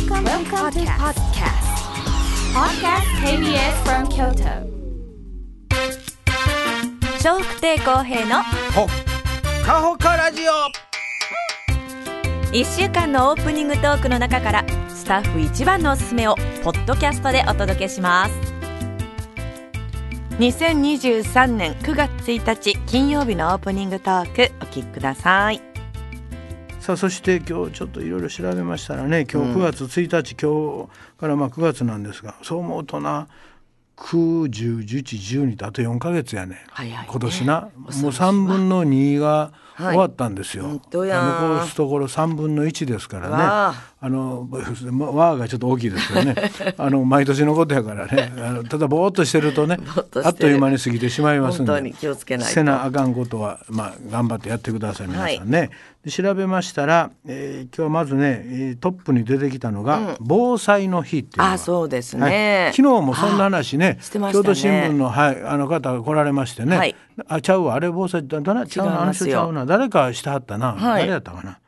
Welcome, Welcome to podcast. Podcast KBS from Kyoto. 笑福亭公平のほかほかラジオ1週間のオープニングトークの中からスタッフ一番のおすすめをポッドキャストでお届けします2023年9月1日金曜日のオープニングトークお聞きくださいさあそして今日ちょっといろいろ調べましたらね今日9月1日、今日からまあ9月なんですがそう思うとな9101112とあと4か月やね。早いね。今年な。もう3分の2が終わったんですよ、本当や残すところ3分の1ですからね。わああのまわーがちょっと大きいですけどね。あの毎年のことやからね。あのただぼーっとしてるとねあっという間に過ぎてしまいますんで気をつけないと。せなあかんことは、まあ、頑張ってやってください皆さんね。で調べましたら、えー今日はまずねえートップに出てきたのが、防災の日っていうあそうですはい。ね、昨日もそんな話ねね。京都新聞の,、はい、あの方が来られましてね、はい。あちゃうわ。あれ防災って誰違うなあの人ちゃうな。誰かしてはったな、はい。誰やったかな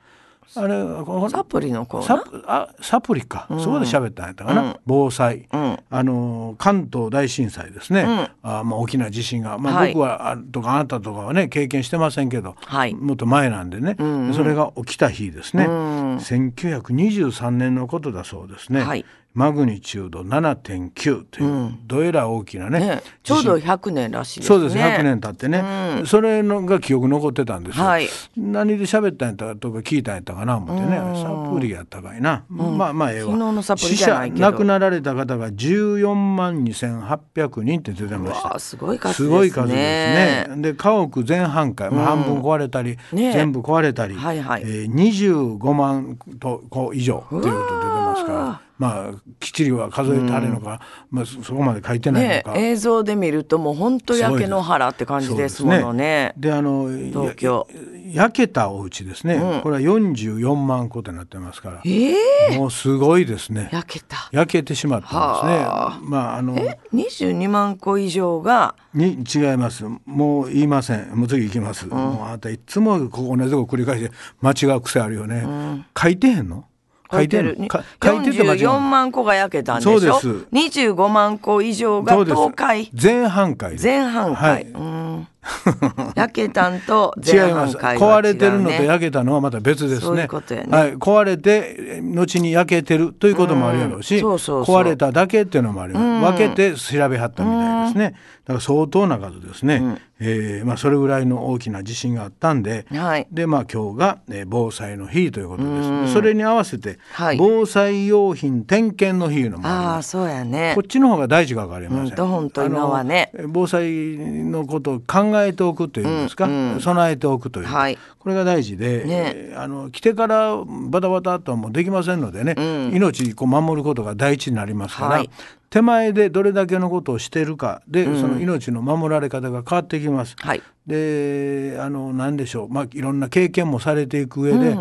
あれこサプリのコーナー？サプあサプリか、そこで喋ったんやったかな、防災、ん。あの関東大震災ですね、あまあ、大きな地震が、まあ、はい。僕はあとかあなたとかはね経験してませんけど、はい。もっと前なんでね、それが起きた日ですね、1923年のことだそうですね、はいマグニチュード7.9という、どえら大きなねね、ちょうど100年らしいですね。そうです。100年経ってね、それのが記憶残ってたんですよ、はい。何で喋ったんやったかとか聞いたんやったかな思ってね。サプリやったかいな、まあまあええわ。死者亡くなられた方が14万2800人って出てました。すごい数ですすねごい数ですね。で家屋全半壊、まあ、半分壊れたり、ね。全部壊れたり、はいはい。えー25万とこ以上ということでますから。まあきっちりは数えてあれのか、まあ、そそこまで書いてないのねか。映像で見るともう本当焼け野原って感じですものね。であの東京。や焼けたお家ですね、これは44万戸となってますから。ええもうすごいですね。焼けた。焼けてしまったんですね。まああの22万個以上が？に違います。もう言いません。もう次行きます、もうあなたいつもここ同じとこ繰り返して間違う癖あるよね、書いてへんの？書いてる。書いてて間違44う万個が焼けたんでしょ？そうです25万個以上が倒壊。全半壊です全半壊。はいうん 焼けたんと違全います。半壊は違う、ね。壊れてるのと焼けたのはまた別ですね。そういうことやね。はい、壊れてえ後に焼けてるということもあるやろうし、うん。そうそうそう。壊れただけっていうのもあります、分けて調べはったみたいですね。だから相当な数ですね、えーまあ、それぐらいの大きな地震があったんで、はい。でまあ今日が、えー防災の日ということです、それに合わせて、はい。防災用品点検の日のもありあそうやね。こ。っちの方が大事か分かりません。うんと本当今はね。防災のことを考えておくというんですか、備えておくという、はい。これが大事で、ね。えーあの来てからバタバタとはもうできませんのでね、命こう守ることが第一になりますから、はい。手前でどれだけのことをしているかで、その命の守られ方が変わってきます。はい。であの何でしょう、まあ、いろんな経験もされていく上で、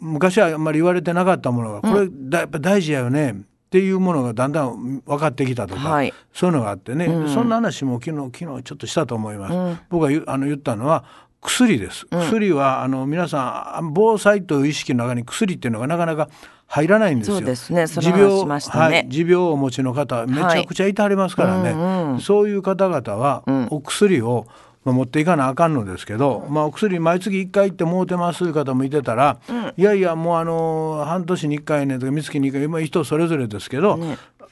昔はあんまり言われてなかったものがこれだやっぱ大事やよねっていうものがだんだん分かってきたとか、はい。そういうのがあってね、そんな話も昨日昨日ちょっとしたと思います。僕が言うあの言ったのは薬です、薬はあの皆さん防災という意識の中に薬っていうのがなかなか入らないんですよ。そうですね。しましたね。はい、持病をお持ちの方めちゃくちゃいてはりますからね、そういう方々はお薬を、まあ持っていかなあかんのですけど、まあ、お薬毎月1回行ってもうてますという方もいてたら、いやいやもうあの半年に1回ねとか三月に1回今人それぞれですけど、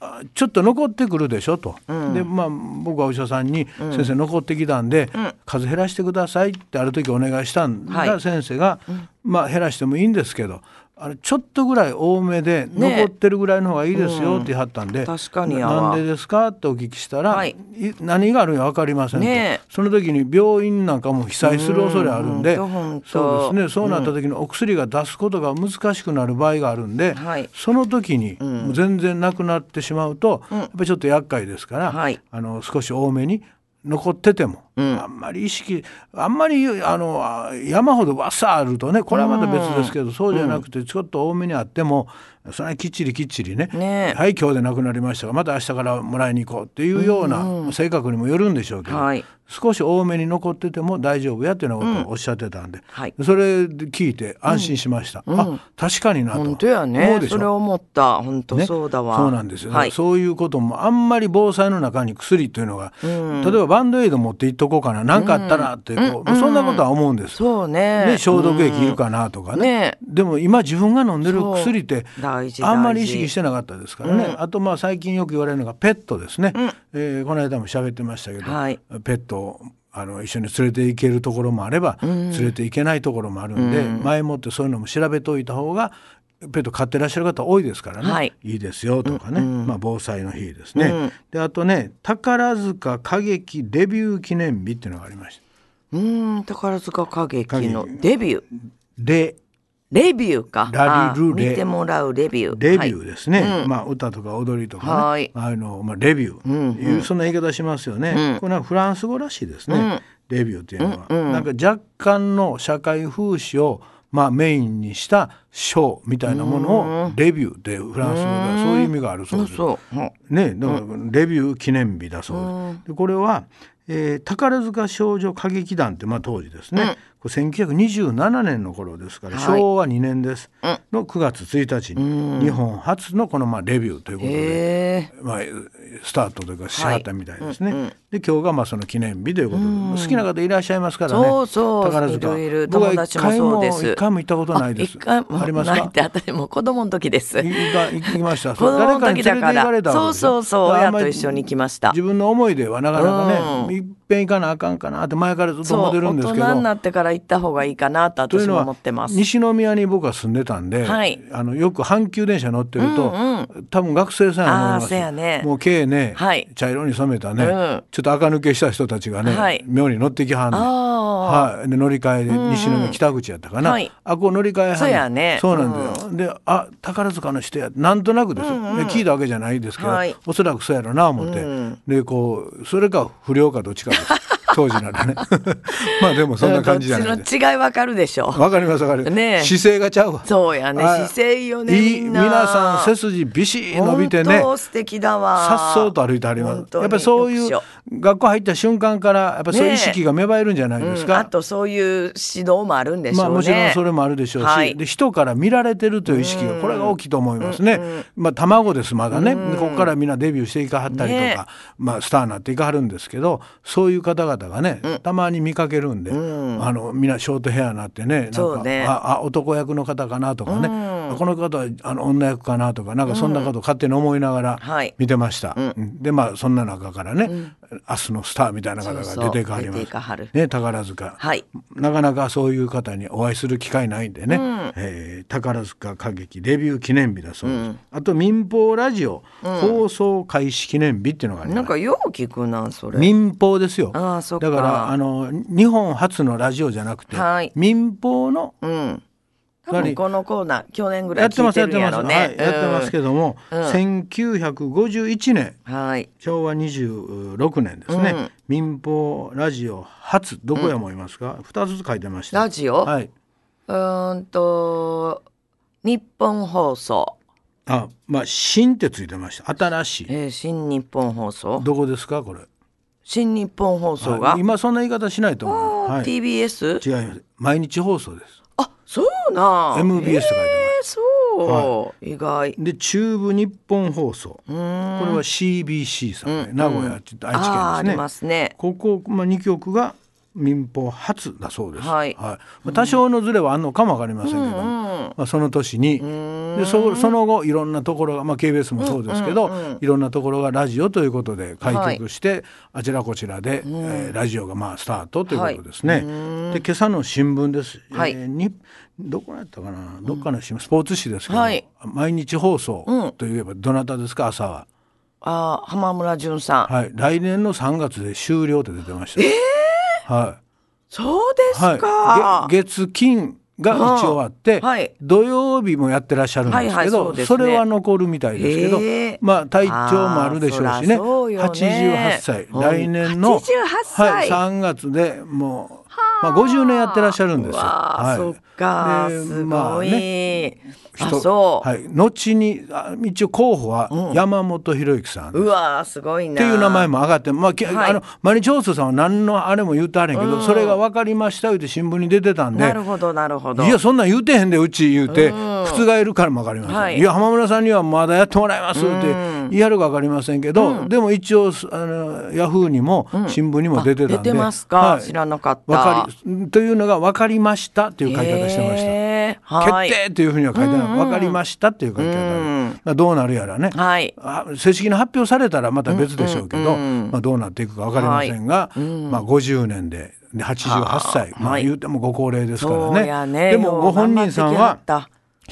あちょっと残ってくるでしょと、でまあ僕はお医者さんに「先生残ってきたんで、数減らしてください」ってある時お願いしたんが、はい。先生が、まあ減らしてもいいんですけどあれちょっとぐらい多めでね。残ってるぐらいの方がいいですよって言ったんで、確かにやなんでですか？ってお聞きしたら、はい。い何があるんや分かりませんと、ねえ。その時に病院なんかも被災する恐れあるんで、うん。そうですね。そうなった時にお薬が出すことが難しくなる場合があるんで、はい。その時に全然なくなってしまうと、やっぱりちょっと厄介ですから、はい。あの少し多めに残っててもあんまり意識あんまりあの山ほどわっさあるとねこれはまた別ですけど、そうじゃなくてちょっと多めにあってもそれきっちりきっちりねねはい今日でなくなりましたがまた明日からもらいに行こうっていうような性格にもよるんでしょうけど、はい。少し多めに残ってても大丈夫やっていうようなことをおっしゃってたんで、はい。それで聞いて安心しました、あ確かになと。本当や思ねそれ思った。本当ね？そうだわ、そうなんですよ、はい。そういうこともあんまり防災の中に薬というのが、例えばバンドエイド持っていっとこうかな。何かあったらってこう、そんなことは思うんです。そうね。ね、消毒液いるかなとかね,、ね。でも今自分が飲んでる薬ってあんまり意識してなかったですからね、あとまあ最近よく言われるのがペットですね、えーこの間も喋ってましたけど、はい。ペットをあの一緒に連れて行けるところもあれば、連れて行けないところもあるんで、前もってそういうのも調べておいた方がペット飼ってらっしゃる方多いですからね、はい。いですよとかね、まあ、防災の日ですね、であとね宝塚歌劇デビュー記念日っていうのがありました。うーん宝塚歌劇のデビュー。でレビューか。ラリルレ。あ見てもらうレビュー。レビューーですね、まあ歌とか踊りとかね、はい。あのを、まあ、レビュー、いうそんな言い方しますよね、これはフランス語らしいですね、レビューっていうのは、なんか若干の社会風刺をまあメインにしたショーみたいなものをレビューでフランス語ではそういう意味があるそうです。ね、だからレビュー記念日だそうです。でこれは、えー宝塚少女歌劇団ってまあ当時ですね、1927年の頃ですから、はい。昭和2年です、の9月1日に日本初のこのまあレビューということで、まあ、スタートというかしはったみたいですね。で今日がまあその記念日ということで、好きな方いらっしゃいますからね。そうそう。宝塚。いるいもそうです一回も一回も行ったことないです。ありますか？私も子供の時です。い行きました。子供の時だから。そうそうそう。親と一緒に行きました。自分の思いではなかなかね、ういっぺん行かなあかんかなって前からずっと思ってるんですけど。大人になってから行った方がいいかなと私も思ってます。西宮に僕は住んでたんで、はい。あのよく阪急電車乗ってると、多分学生さんや思います。ね。もう毛ね、はい。茶色に染めたね、うん。ちょっと垢抜けした人たちがね、はい。妙に乗ってきはんねん。あはい、で乗り換えで西宮北口やったかな、はい。あこう乗り換えはんそうやね。そうなんだよ、であ宝塚の人やなんとなくですよ、で聞いたわけじゃないですけど、はい。おそらくそうやろな思って、でこうそれか不良かどっちかです 当時ならね。まあでもそんな感じじゃないで。す違いわかるでしょ。わかりますわかります、ねえ。姿勢がちゃうわ。そうやね。あ姿勢よねみんな。皆さん背筋ビシッ伸びてね。本当素敵だわ。さっそうと歩いてあります。やっぱりそういう読学校入った瞬間からやっぱそういう意識が芽生えるんじゃないですか、書うん。あとそういう指導もあるんでしょうね、まあもちろんそれもあるでしょうし、はい。で人から見られてるという意識がこれが大きいと思いますね。まあ卵ですまだね、でここからみんなデビューしていかはったりとか、ねまあスターになっていかはるんですけどそういう方々がね、たまに見かけるんで、あのみんなショートヘアになってねなんか、ね。ああ男役の方かなとかね、あこの方はあの女役かなとかなんかそんなこと勝手に思いながらはい。見てました。うん。でまあそんな中からね、明日のスターみたいな方が出ていかはります。ね宝塚。はい。なかなかそういう方にお会いする機会ないんでね、えー宝塚歌劇デビュー記念日だそうです、あと民放ラジオ、放送開始記念日っていうのがあります。なんかよう聞くなそれ。民放ですよ。あーそっか。だからあの日本初のラジオじゃなくて、はい。民放のうん多分このコーナー去年ぐらいやってます聞いてやってます、るんやろねはい、やってますけども、1951年うん。はい。昭和26年ですね、民放ラジオ初どこや思いますか、二つ書いてました。ラジオ？はい。うーんと日本放送、あまあ新ってついてました。新しい。えー新日本放送。どこですかこれ？新日本放送が、はい。今そんな言い方しないと思う、はい、TBS 違います。毎日放送ですうな。ん MBS って書いてえーそう、意外。で中部日本放送。これは CBC さんね、名古屋ちょっと愛知県ですね。ね。ここ、まあ、2局が民放初だそうです、はい。まあ、多少のズレはあるのかもわかりませんけど、まあ、その年に。でそその後いろんなところが、まあ、KBS もそうですけど、いろんなところがラジオということで開局して、あちらこちらで、えーラジオがまあスタートということですね。で今朝の新聞です、はい。えーにどこやったかな？どっかの新聞。スポーツ紙ですけど、はい。毎日放送といえばどなたですか？朝は。あー浜村淳さん、はい、来年の3月で終了って出てました。はい。そうですか、はい、げ月金が一応あって、はい。土曜日もやってらっしゃるんですけど、はいはいそね。それは残るみたいですけど、へえ。まあ体調もあるでしょうしね。あーそらそうよね。88歳。来年の、88歳。はい、3月でもう、まあ、50年やってらっしゃるんですよ。はい。そっか、ですごい、ね。あ人そう、はい、後にあ一応候補は山本博之さん、うわすごいな。っていう名前も上がって、まあ、あの毎日放送さんは何のあれも言ってはれんけど、それが分かりました言って新聞に出てたんで。なるほどなるほど。いやそんなん言うてへんでうち言うて。覆るからも分かりません、はい。い、や浜村さんにはまだやってもらいますって言い張るか分かりませんけど、でも一応あのヤフーにも新聞にも出てたんで、あ出てますか？知らなかった。わかりというのが分かりましたっていう書き方してました。決定っていうふうには書いてない、分かりましたっていう書き方、まあ、どうなるやらね、はい。あ正式に発表されたらまた別でしょうけど、まあ、どうなっていくか分かりませんが、まあ、50年でで88歳、まあ、はい。言うてもご高齢ですからね。でもご本人さんは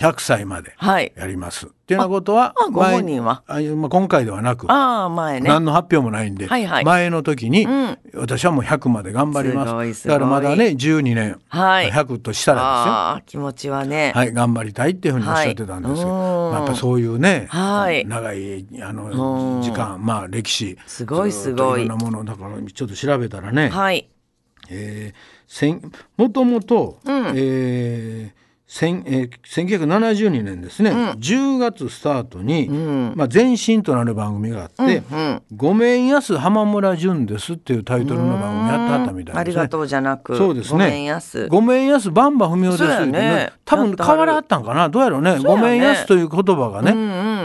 よう頑張ってきはっ100歳まではい。やります。っていうようなことはあご本人は？前あまあ、今回ではなく、ああ前ね。何の発表もないんで、はいはい。前の時に、私はもう100まで頑張ります。すだからまだね12年、はい。100としたらですよ。ああ気持ちはね、はい、頑張りたいっていうふうにおっしゃってたんですよ。はい。まあやっぱそういうね、はい。長いあの時間、まあ歴史、すごいすごい。いろんなものだからちょっと調べたらね、はい。えーせんもともと、えー千えー1972年ですね、10月スタートに、まあ、前身となる番組があって「ごめんやす浜村淳です」っていうタイトルの番組やってはったみたいですね。ありがとうじゃなくそうですね。ごめんやす。ごめんやす、バンバ文雄ですね。多分変わらはったんかな、どうやろうね。ごめんやすという言葉がね、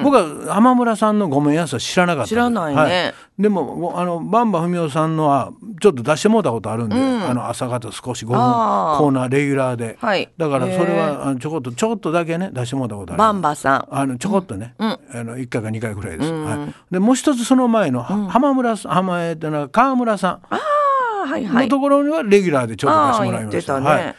僕は浜村さんのごめんやすは知らなかった。知らないね。はい。でも、あの、バンバ文雄さんのは、ちょっと出してもうたことあるんで、あの、朝方少し5分コーナーレギュラーで。はい。だから、それは、ちょこっと、ちょこっとだけね、出してもうたことある。バンバさん。あのちょこっとね、あの1回か2回ぐらいです。はい、でもう一つその前の、は浜村さん浜江っていうのは川村さん。ああはいはい。のところにはレギュラーでちょっと出してもらいました。ね。はい。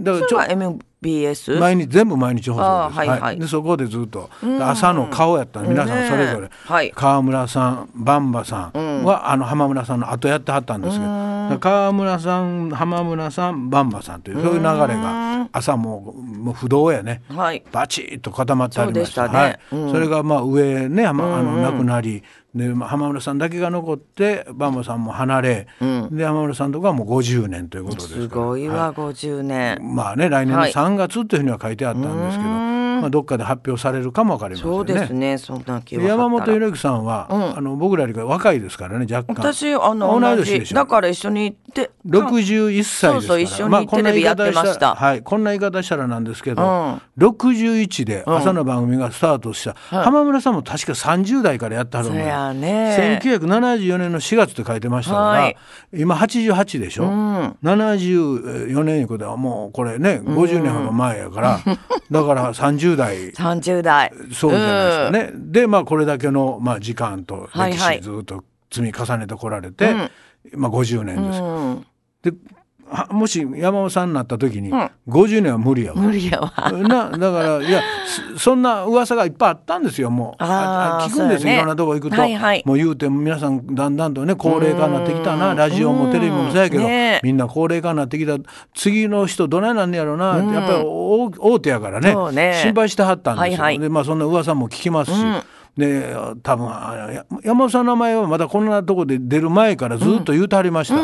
だからちょそれは MBS 毎日全部毎日放送です。あーはいはい。でそこでずっと朝の顔やったの皆さんそれぞれ、ねはい。川村さんバンバさんは、あの浜村さんの後やってはったんですけど、川村さん浜村さんバンバさんというそういう流れが朝もうもう不動やね。はい。バチッと固まってありました。ね。はい。それがまあ上ね、まあ、あの亡くなり、でまあ浜村さんだけが残ってバンバさんも離れ、で浜村さんとかはもう50年ということです。すごいわ50年。まあね来年のはい3月っていうふうには書いてあったんですけど、まあどっかで発表されるかもわかりませんね。そうですね。そんな気山本博之さんは、あの僕らより若いですからね若干。私あの同じだから一緒に行って61歳ですから。そうそう一緒にまあこんな言い方テレビやってました。らはいこんな言い方したらなんですけど、うん。61で朝の番組がスタートした、浜村さんも確か30代からやってはるそのよやね。1974年の4月って書いてましたから、はい。今88でしょ、74年いうことはもうこれね50年ほど前やから、だから30代。30代。そうじゃないですかね。でまあこれだけの、まあ、時間と歴はいはい。史ずっと積み重ねてこられて、まあ、50年です。うん。ではもし山本さんになった時に、50年は無理やわ。無理やわ。なだからいやそそんな噂がいっぱいあったんですよもう。聞くんですよ、ねいろんなとこ行くと、はいはい。もう言うても皆さんだんだんとね高齢化になってきたな。ラジオもテレビもそうやけど、ね。みんな高齢化になってきた。次の人どないなんねやろうな、やっぱり大大手やからね。ね。心配してはったんですよ、はいはい。でまあそんな噂も聞きますし。で多分山本さんの名前はまだこんなとこで出る前からずっと言うてはりました、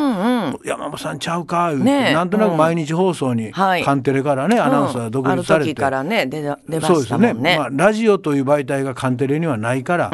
山本さんちゃうか？言うて、ねえ。なんとなく毎日放送に、はい。カンテレからねアナウンサー独立されて、ある時からね出だ出まそうですよね。したもんね。まあ、ラジオという媒体がカンテレにはないから、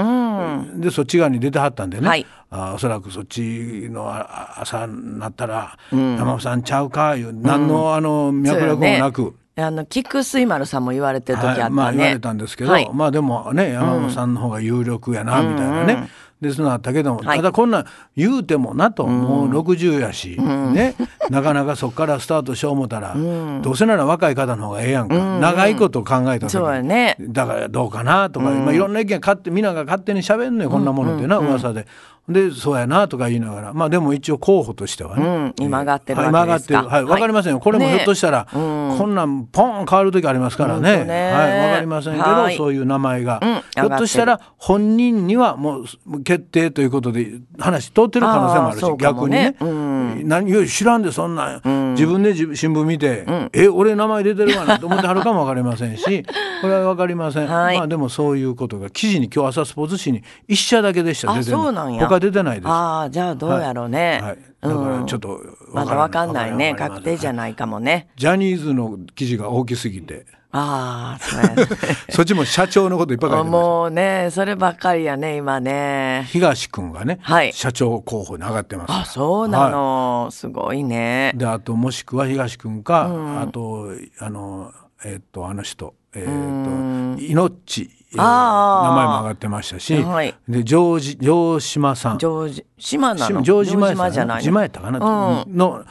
でそっち側に出てはったんでね、はい。あおそらくそっちのあ朝になったら「山本さんちゃうか」いう何のあの脈絡もなく。あの菊水丸さんも言われてる時あったね、はい、まあ言われたんですけど、はい。まあでもね山本さんの方が有力やなみたいなね、でそのあったけども、はい。ただこんなん言うてもなと、もう60やし、ね。なかなかそこからスタートしよう思ったら、どうせなら若い方の方がええやんか、長いこと考えた時に。そうやね。だからどうかなとか、まあ、いろんな意見勝手みんなが勝手に喋んのよこんなものってな、噂で。でそうやなとか言いながら。まあでも一応候補としてはね、うん。今上がってるはいわけですか。今上がってる。はいはい。わかりませんよ。これもひょっとしたら、ねうん。こんなんポン変わる時ありますからね。ね。はいわかりませんけど、はい。そういう名前が、うん。ひょっとしたら本人にはもう決決定ということで話通ってる可能性もあるし、逆にね。ね、うん。何よ知らんでそんな、自分で自新聞見て、え俺名前出てるかなと思ってはるかも分かりませんしこれは分かりません、はい。まあでもそういうことが記事に今日朝スポーツ紙に一社だけでした。あ出てるの。そうなんや。他出てないです。ああじゃあどうやろうね、はい、だからちょっとまだわかんないね。確定じゃないかもね。ジャニーズの記事が大きすぎてああそうやね。そっちも社長のこといっぱい書いてます。もうねそればっかりやね今ね。東君がね、はい。社長候補に上がってます。あそうなの、すごいね。であともしくは東君か、あとあのえっとあの人えっと命、えーあー。名前も上がってましたし、はい。で城島城島さん。城島なの？城島やったじゃないの？島やったかな、の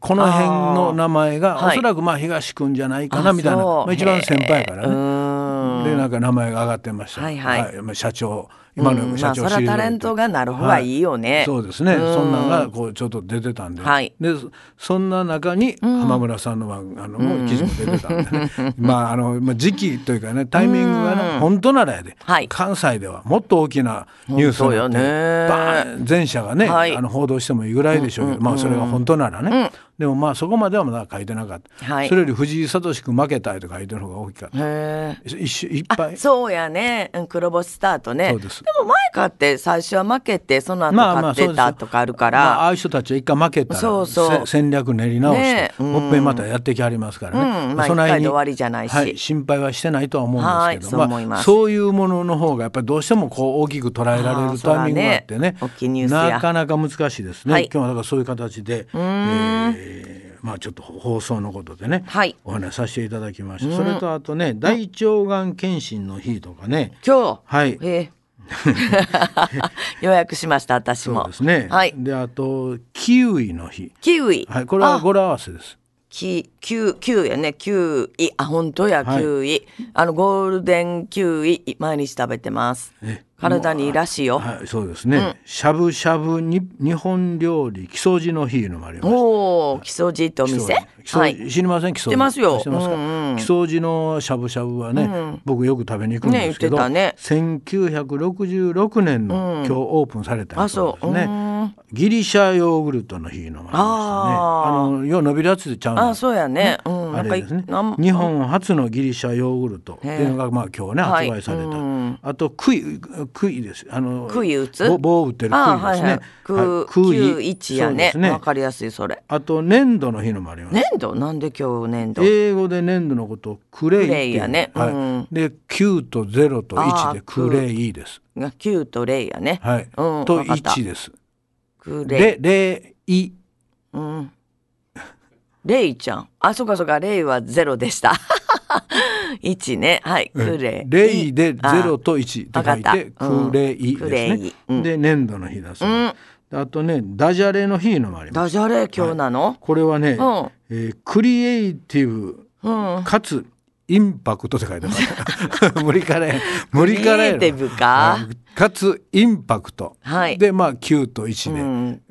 この辺の名前がおそらくまあ東君じゃないかなみたいな、まあ、一番先輩やからうね。でなんか名前が上がってました。はい。はい。まあ社長今の社長うんまあそタレントがなる方がいいよね。そうですね。そんなんがこうちょっと出てたんで。はい。でそそんな中に浜村さんのはあのもう記事も出てたんでね。まああのまあ時期というかねタイミングがね本当ならやで、はい。関西ではもっと大きなニュースになっね。バーン全社がね、はい。あの報道してもいいぐらいでしょうけど、まあそれが本当ならね。でもまあそこまではまだ書いてなかった。はい。それより藤井聡君負けたいと書いてる方が大きかった。へえ一瞬いっぱい。そうやね、うん、黒星スタートね。そうですも前勝って最初は負けてその後まあまあ勝ってたとかあるから、まあ、ああいう人たちは一回負けたらそうそう。せ戦略練り直して、ねえうん。もっぺんまたやってきはりますからね、うん。まあその辺に一回で終わりじゃないし。はい、心配はしてないとは思うんはいですけど、そう思います。そういうものの方がやっぱりどうしてもこう大きく捉えられるタイミングがあってねね。なかなか難しいですね、はい。今日はだからそういう形で、えーまあちょっと放送のことでね、はい。お話しさせていただきました、それとあとね大腸がん検診の日とかね。今日。はい。ええ 予約しました私も。そうですね、はい。であとキウイの日。キウイ、はいこれはあ。語呂合わせですきキュキュウやね。キュウイあ本当や。キはい。ュウイ、あのゴールデンキュウイ毎日食べてます。ね体にいいらしいよ、はい、そうですね。しゃぶしゃぶに日本料理木曽路の日のもありました。おお木曽路ってお店？木曽路知りません？木曽路。ますよ。すか？うんうん。木曽路のしゃぶしゃぶはね、僕よく食べに行くんですけど、ね1966年の、今日オープンされたあそうですね。うんギリシャヨーグルトの日のもありましたね。あのよう伸びるやつでちゃうあそうやね、うん、あれですね。日本初のギリシャヨーグルトっていうのがまあ今日ねはい。発売された、うんあとクイクイです。あのクイ打つ？棒打ってるクイですね。クイ九一やね。わかりやすいそれ。あと粘土の日のもあります、粘土？なんで今日粘土？英語で粘土のことをクレイっていう。クレイやね。はい。うん。で9と0と1でクレイです。が九と零やね。はい、うん。とわかった。1ですレイレイうん。レイちゃん。あそうかそうか。レイはゼロでした。一ね。はい。クレイレイであ0と1って書いてクレイですね。イ、うん。で粘土の日だそうです、あとねダジャレの日のもあります。ダジャレ？今日なの、これはね、うん。えークリエイティブうん。かつインパクトって書いてます。無理からや無理からやろクリエイティブかかつインパクト、はい。でまあ9と1で、うん。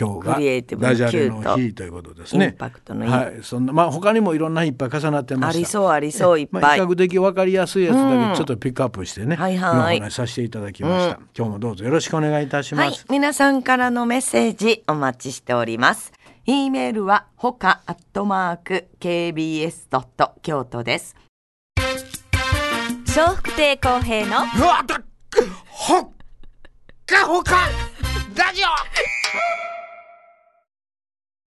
今日がクリエイティブのダジャレ9との日ということですね。インパクトのいいはい。そんなまあ他にもいろんないっぱい重なってました。ありそうありそうい。っまあ、ぱい、比較的わかりやすいやつだけちょっとピックアップしてね、はいはい。今お話しさせていただきました、今日もどうぞよろしくお願いいたします、はい、皆さんからのメッセージお待ちしております。e メールはほかアットマーク kbs ドット京都です。笑福亭公平のうわだほっかほかラジオ。